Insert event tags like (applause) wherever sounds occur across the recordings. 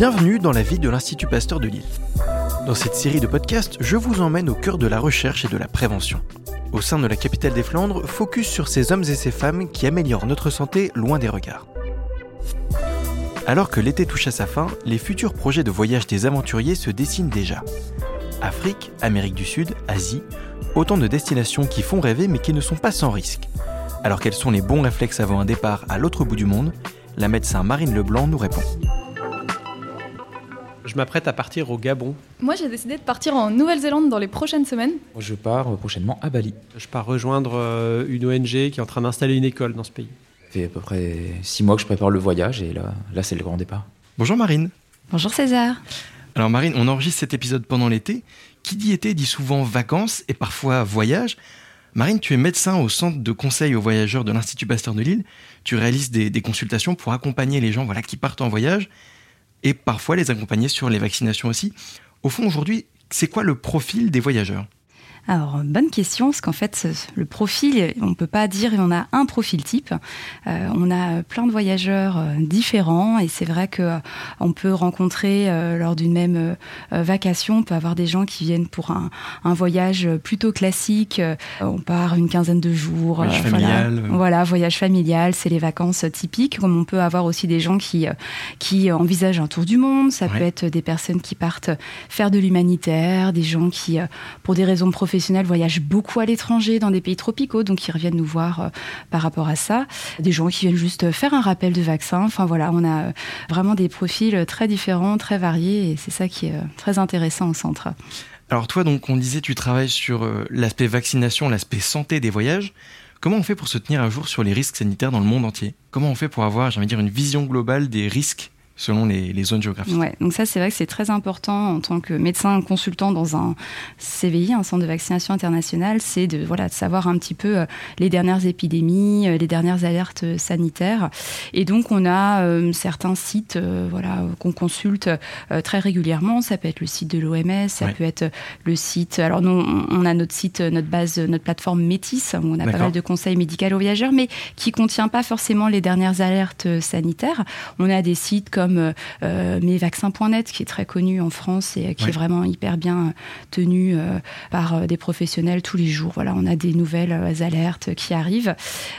Bienvenue dans la vie de l'Institut Pasteur de Lille. Dans cette série de podcasts, je vous emmène au cœur de la recherche et de la prévention. Au sein de la capitale des Flandres, focus sur ces hommes et ces femmes qui améliorent notre santé loin des regards. Alors que l'été touche à sa fin, les futurs projets de voyage des aventuriers se dessinent déjà. Afrique, Amérique du Sud, Asie, autant de destinations qui font rêver mais qui ne sont pas sans risque. Alors quels sont les bons réflexes avant un départ à l'autre bout du monde? La médecin Marine Leblanc nous répond. Je m'apprête à partir au Gabon. Moi, j'ai décidé de partir en Nouvelle-Zélande dans les prochaines semaines. Je pars euh, prochainement à Bali. Je pars rejoindre euh, une ONG qui est en train d'installer une école dans ce pays. Ça fait à peu près six mois que je prépare le voyage et là, là c'est le grand départ. Bonjour Marine. Bonjour César. Alors Marine, on enregistre cet épisode pendant l'été. Qui dit été dit souvent vacances et parfois voyage. Marine, tu es médecin au centre de conseil aux voyageurs de l'Institut Pasteur de Lille. Tu réalises des, des consultations pour accompagner les gens voilà, qui partent en voyage et parfois les accompagner sur les vaccinations aussi. Au fond, aujourd'hui, c'est quoi le profil des voyageurs? Alors, bonne question, parce qu'en fait, le profil, on ne peut pas dire on a un profil type. Euh, on a plein de voyageurs euh, différents et c'est vrai que euh, on peut rencontrer euh, lors d'une même euh, vacation, on peut avoir des gens qui viennent pour un, un voyage plutôt classique. on part une quinzaine de jours. Voyage familial. Voilà, voilà, voyage familial, c'est les vacances typiques. Comme on peut avoir aussi des gens qui, qui envisagent un tour du monde. Ça Ouais. peut être des personnes qui partent faire de l'humanitaire, des gens qui, pour des raisons professionnels voyagent beaucoup à l'étranger dans des pays tropicaux, donc ils reviennent nous voir euh, par rapport à ça. Des gens qui viennent juste faire un rappel de vaccin. Enfin voilà, on a euh, vraiment des profils très différents, très variés, et c'est ça qui est euh, très intéressant au centre. Alors toi, donc, on disait, tu travailles sur l'aspect vaccination, l'aspect santé des voyages. Comment on fait pour se tenir à jour sur les risques sanitaires dans le monde entier? Comment on fait pour avoir, j'ai dire, une vision globale des risques selon les, les zones géographiques Ouais, donc ça c'est vrai que c'est très important en tant que médecin consultant dans un CVI, un centre de vaccination international, c'est de voilà de savoir un petit peu euh, les dernières épidémies, euh, les dernières alertes euh, sanitaires. Et donc on a euh, certains sites euh, voilà qu'on consulte euh, très régulièrement. Ça peut être le site de l'OMS, ça Ouais. peut être le site. Alors nous on a notre site, notre base, notre plateforme Métis où on a pas mal de conseils médicaux aux voyageurs, mais qui contient pas forcément les dernières alertes sanitaires. On a des sites comme euh, euh, mesvaccins.net qui est très connu en France et euh, qui Ouais. est vraiment hyper bien euh, tenu euh, par des professionnels tous les jours. Voilà, on a des nouvelles alertes qui arrivent.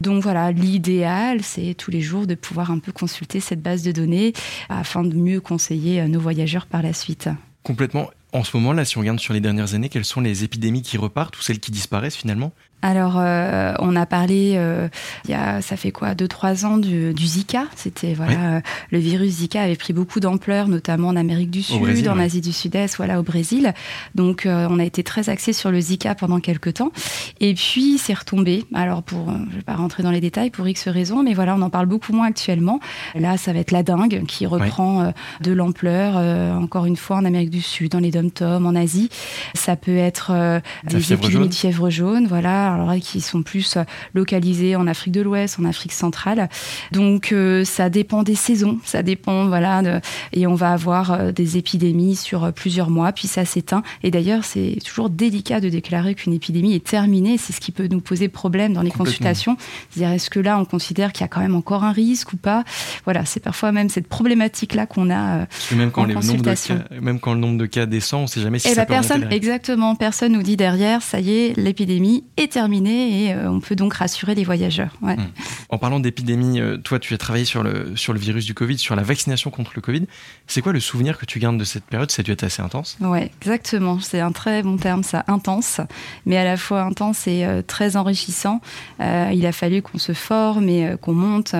Donc voilà, l'idéal, c'est tous les jours de pouvoir un peu consulter cette base de données afin de mieux conseiller nos voyageurs par la suite. Complètement. En ce moment, là, si on regarde sur les dernières années, quelles sont les épidémies qui repartent ou celles qui disparaissent finalement? Alors, euh, on a parlé, euh, il y a, ça fait quoi, deux, trois ans du, du Zika. C'était, voilà, euh, le virus Zika avait pris beaucoup d'ampleur, notamment en Amérique du Sud, Brésil, en. Asie du Sud-Est, voilà, au Brésil. Donc, on a été très axé sur le Zika pendant quelques temps. Et puis, c'est retombé. Alors, pour, je vais pas rentrer dans les détails pour X raisons, mais voilà, on en parle beaucoup moins actuellement. Là, ça va être la dengue qui reprend de l'ampleur, encore une fois, en Amérique du Sud, dans les dom-toms, en Asie. Ça peut être des épidémies jaune. de fièvre jaune, voilà, alors là, qui sont plus euh, localisées en Afrique de l'Ouest, en Afrique centrale. Donc euh, ça dépend des saisons, ça dépend, voilà, de- et on va avoir euh, des épidémies sur plusieurs mois, puis ça s'éteint. Et d'ailleurs, c'est toujours délicat de déclarer qu'une épidémie est terminée. C'est ce qui peut nous poser problème dans les consultations. C'est-à-dire, est-ce que là, on considère qu'il y a quand même encore un risque ou pas? Voilà, c'est parfois même cette problématique-là qu'on a. même quand, En les consultation. cas, même quand le nombre de cas descend, on ne sait jamais si Eh ça ben peut personne, exactement, personne nous dit derrière, ça y est, l'épidémie est terminée et euh, on peut donc rassurer les voyageurs. Ouais. Mm. En parlant d'épidémie, euh, toi, tu as travaillé sur le, sur le virus du Covid, sur la vaccination contre le Covid. C'est quoi le souvenir que tu gardes de cette période? Ça a dû être assez intense. Ouais, exactement. C'est un très bon terme, ça, intense, mais à la fois intense et euh, très enrichissant. Il a fallu qu'on se forme et qu'on monte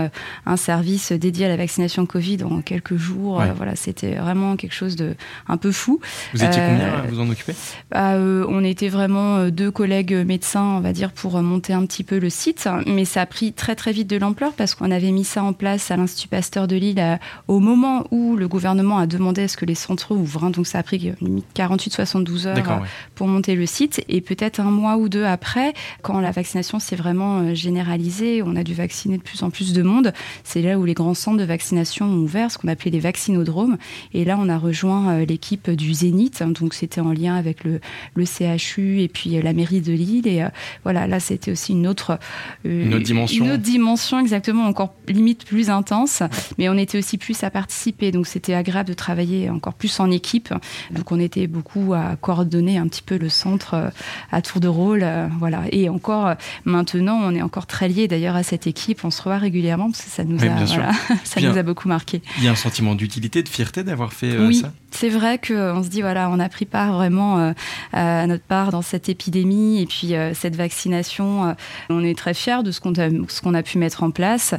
un service dédié à la vaccination Covid en quelques jours. Ouais. Voilà, c'était vraiment quelque chose de un peu fou. Vous étiez combien à vous en occuper Bah, on était vraiment deux collègues médecins, va dire, pour euh, monter un petit peu le site. Mais ça a pris très très vite de l'ampleur parce qu'on avait mis ça en place à l'Institut Pasteur de Lille euh, au moment où le gouvernement a demandé à ce que les centres ouvrent. hein. Donc ça a pris euh, limite 48-72 heures D'accord, euh, ouais. pour monter le site. Et peut-être un mois ou deux après, quand la vaccination s'est vraiment euh, généralisée, on a dû vacciner de plus en plus de monde. C'est là où les grands centres de vaccination ont ouvert, ce qu'on appelait les vaccinodromes. Et là, on a rejoint euh, l'équipe du Zénith. Donc c'était en lien avec le, le CHU et puis euh, la mairie de Lille. Et, euh, voilà, là, c'était aussi une autre, une autre dimension. Une autre dimension, exactement, encore limite plus intense. Mais on était aussi plus à participer. Donc, c'était agréable de travailler encore plus en équipe. Donc, on était beaucoup à coordonner un petit peu le centre à tour de rôle. voilà. Et encore, maintenant, on est encore très liés d'ailleurs à cette équipe. On se revoit régulièrement parce que ça nous, a, (laughs) ça nous a beaucoup marqué. Il y a un sentiment d'utilité, de fierté d'avoir fait oui, ça? C'est vrai qu'on se dit, voilà, on a pris part vraiment euh, à notre part dans cette épidémie et puis euh, cette vaccination. Euh, on est très fiers de ce qu'on a, pu mettre en place.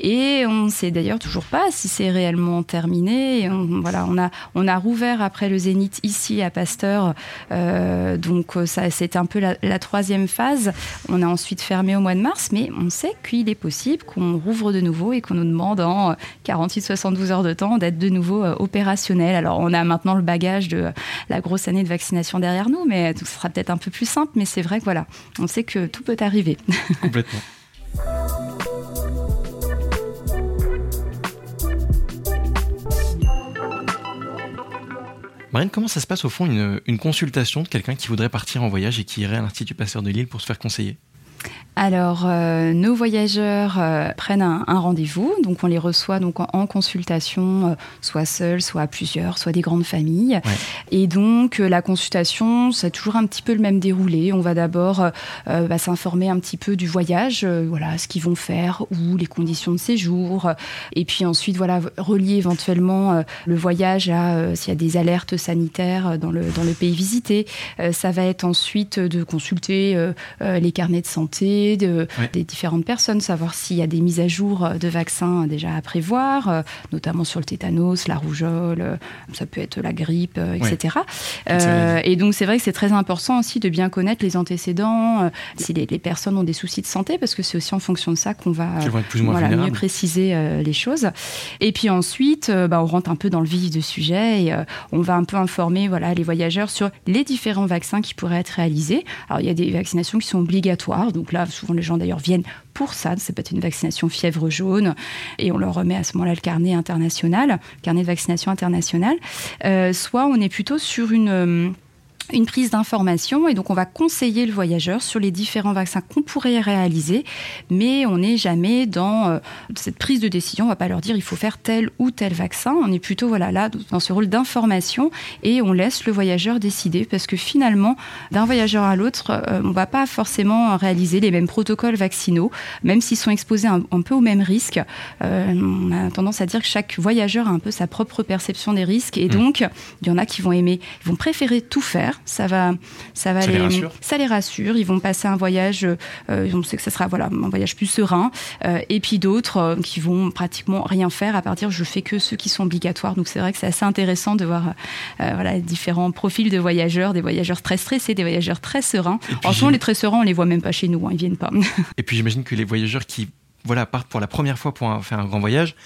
Et on ne sait d'ailleurs toujours pas si c'est réellement terminé. on, voilà, on a, on a rouvert après le Zénith ici à Pasteur. donc, ça, c'était un peu la, la, troisième phase. On a ensuite fermé au mois de mars, mais on sait qu'il est possible qu'on rouvre de nouveau et qu'on nous demande en 48-72 heures de temps d'être de nouveau opérationnel. Alors, on a maintenant le bagage de la grosse année de vaccination derrière nous, mais ce sera peut-être un peu plus simple. Mais c'est vrai que voilà, on sait que tout peut arriver. (laughs) Complètement. Marine, comment ça se passe au fond une, une consultation de quelqu'un qui voudrait partir en voyage et qui irait à l'Institut Pasteur de Lille pour se faire conseiller? Alors, euh, nos voyageurs euh, prennent un, rendez-vous, donc on les reçoit donc en, consultation, euh, soit seuls, soit à plusieurs, soit des grandes familles. Et donc la consultation, c'est toujours un petit peu le même déroulé. On va d'abord bah, s'informer un petit peu du voyage, voilà, ce qu'ils vont faire, ou les conditions de séjour, et puis ensuite voilà relier éventuellement le voyage à s'il y a des alertes sanitaires dans le dans le pays visité. ça va être ensuite de consulter les carnets de santé de, des différentes personnes, savoir s'il y a des mises à jour de vaccins déjà à prévoir, euh, notamment sur le tétanos, la rougeole, euh, ça peut être la grippe, euh, etc. et donc c'est vrai que c'est très important aussi de bien connaître les antécédents, si les, personnes ont des soucis de santé, parce que c'est aussi en fonction de ça qu'on va mieux préciser les choses. Et puis ensuite, bah, on rentre un peu dans le vif du sujet et on va un peu informer voilà, les voyageurs sur les différents vaccins qui pourraient être réalisés. Alors il y a des vaccinations qui sont obligatoires, donc là souvent les gens d'ailleurs viennent pour ça. C'est peut-être une vaccination fièvre jaune et on leur remet à ce moment-là le carnet international, carnet de vaccination international. Euh, soit on est plutôt sur une euh, une prise d'information et donc on va conseiller le voyageur sur les différents vaccins qu'on pourrait réaliser, mais on n'est jamais dans euh, cette prise de décision. On va pas leur dire il faut faire tel ou tel vaccin. On est plutôt voilà là dans ce rôle d'information et on laisse le voyageur décider parce que finalement d'un voyageur à l'autre, euh, on va pas forcément réaliser les mêmes protocoles vaccinaux, même s'ils sont exposés un, peu au même risque. Euh, on a tendance à dire que chaque voyageur a un peu sa propre perception des risques et mmh. donc il y en a qui vont aimer, ils vont préférer tout faire ça va, ça va les, rassure? ça les rassure. Ils vont passer un voyage, euh, on sait que ça sera voilà un voyage plus serein. Euh, et puis d'autres euh, qui vont pratiquement rien faire à partir, je fais que ceux qui sont obligatoires. Donc c'est vrai que c'est assez intéressant de voir voilà différents profils de voyageurs, des voyageurs très stressés, des voyageurs très sereins. Franchement, les très sereins, on les voit même pas chez nous, hein, ils viennent pas. (laughs) et puis j'imagine que les voyageurs qui voilà partent pour la première fois pour faire un grand voyage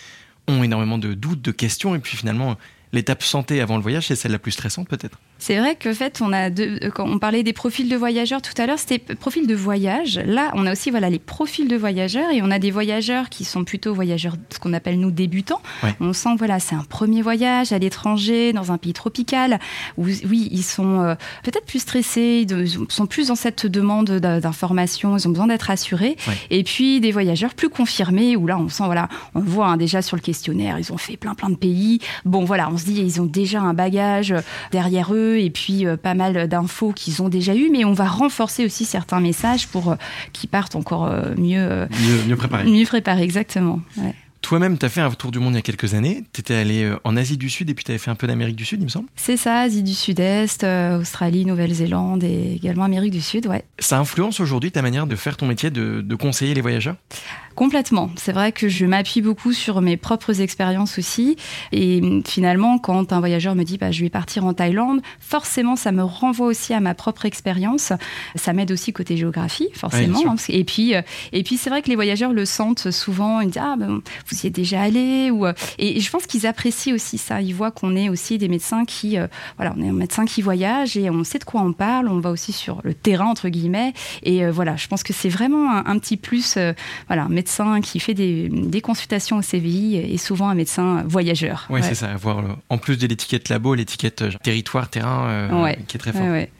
ont énormément de doutes, de questions, et puis finalement l'étape santé avant le voyage, c'est celle la plus stressante peut-être? C'est vrai que fait, on a deux, quand on parlait des profils de voyageurs tout à l'heure, c'était profil de voyage. Là, on a aussi voilà les profils de voyageurs et on a des voyageurs qui sont plutôt voyageurs, ce qu'on appelle nous débutants. On sent que voilà, c'est un premier voyage à l'étranger, dans un pays tropical, où oui, ils sont euh, peut-être plus stressés, ils sont plus dans cette demande d'information, ils ont besoin d'être assurés. Et puis des voyageurs plus confirmés, où là, on sent voilà, on voit hein, déjà sur le questionnaire, ils ont fait plein plein de pays. Bon voilà, on se dit ils ont déjà un bagage derrière eux et puis euh, pas mal d'infos qu'ils ont déjà eues, mais on va renforcer aussi certains messages pour euh, qu'ils partent encore euh, mieux, mieux, préparés. Mieux préparés, exactement. Toi-même, tu as fait un tour du monde il y a quelques années. Tu étais allé en Asie du Sud et puis tu avais fait un peu d'Amérique du Sud, il me semble. C'est ça, Asie du Sud-Est, Australie, Nouvelle-Zélande et également Amérique du Sud, ouais. Ça influence aujourd'hui ta manière de faire ton métier de, de conseiller les voyageurs? Complètement. C'est vrai que je m'appuie beaucoup sur mes propres expériences aussi. Et finalement, quand un voyageur me dit bah, je vais partir en Thaïlande, forcément, ça me renvoie aussi à ma propre expérience. Ça m'aide aussi côté géographie, forcément. Et puis, euh, et puis c'est vrai que les voyageurs le sentent souvent. Ils disent ah ben, vous y êtes déjà allé ou euh, et je pense qu'ils apprécient aussi ça. Ils voient qu'on est aussi des médecins qui euh, voilà, on est un médecin qui voyage et on sait de quoi on parle. On va aussi sur le terrain entre guillemets. Et voilà, je pense que c'est vraiment un, petit plus. voilà, médecin qui fait des, consultations au CVI et souvent un médecin voyageur. Oui, c'est ça. Avoir, en plus de l'étiquette labo, l'étiquette euh, territoire, terrain, euh, qui est très forte.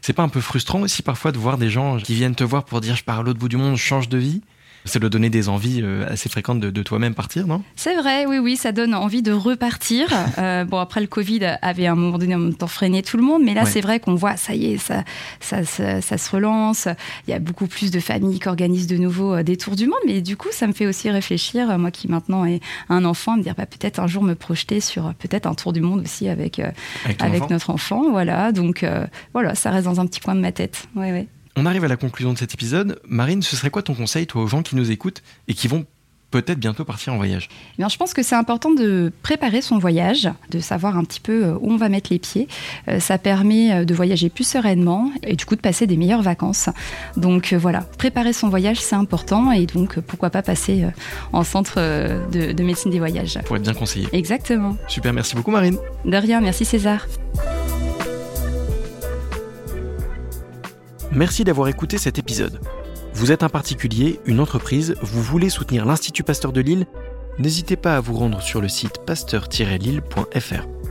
C'est pas un peu frustrant aussi parfois de voir des gens qui viennent te voir pour dire je pars à l'autre bout du monde, je change de vie? Ça doit donner des envies euh, assez fréquentes de, toi-même partir, non? C'est vrai, oui, oui, ça donne envie de repartir. (laughs) Euh, bon, après, le Covid avait à un moment donné en même temps freiné tout le monde, mais là, c'est vrai qu'on voit, ça y est, ça ça, ça, se relance. Il y a beaucoup plus de familles qui organisent de nouveau euh, des tours du monde, mais du coup, ça me fait aussi réfléchir, moi qui maintenant ai un enfant, me dire bah, peut-être un jour me projeter sur peut-être un tour du monde aussi avec, avec, notre enfant. Voilà, donc voilà, ça reste dans un petit coin de ma tête. Ouais, ouais. On arrive à la conclusion de cet épisode. Marine, ce serait quoi ton conseil, toi, aux gens qui nous écoutent et qui vont peut-être bientôt partir en voyage? Eh bien, Je pense que c'est important de préparer son voyage, de savoir un petit peu euh, où on va mettre les pieds. Euh, ça permet euh, de voyager plus sereinement et du coup de passer des meilleures vacances. Donc voilà, préparer son voyage, c'est important et donc pourquoi pas passer en centre de, de médecine des voyages. Pour être bien conseillé. Exactement. Super, merci beaucoup Marine. De rien, merci César. Merci d'avoir écouté cet épisode. Vous êtes un particulier, une entreprise, vous voulez soutenir l'Institut Pasteur de Lille? N'hésitez pas à vous rendre sur le site pasteur-lille.fr.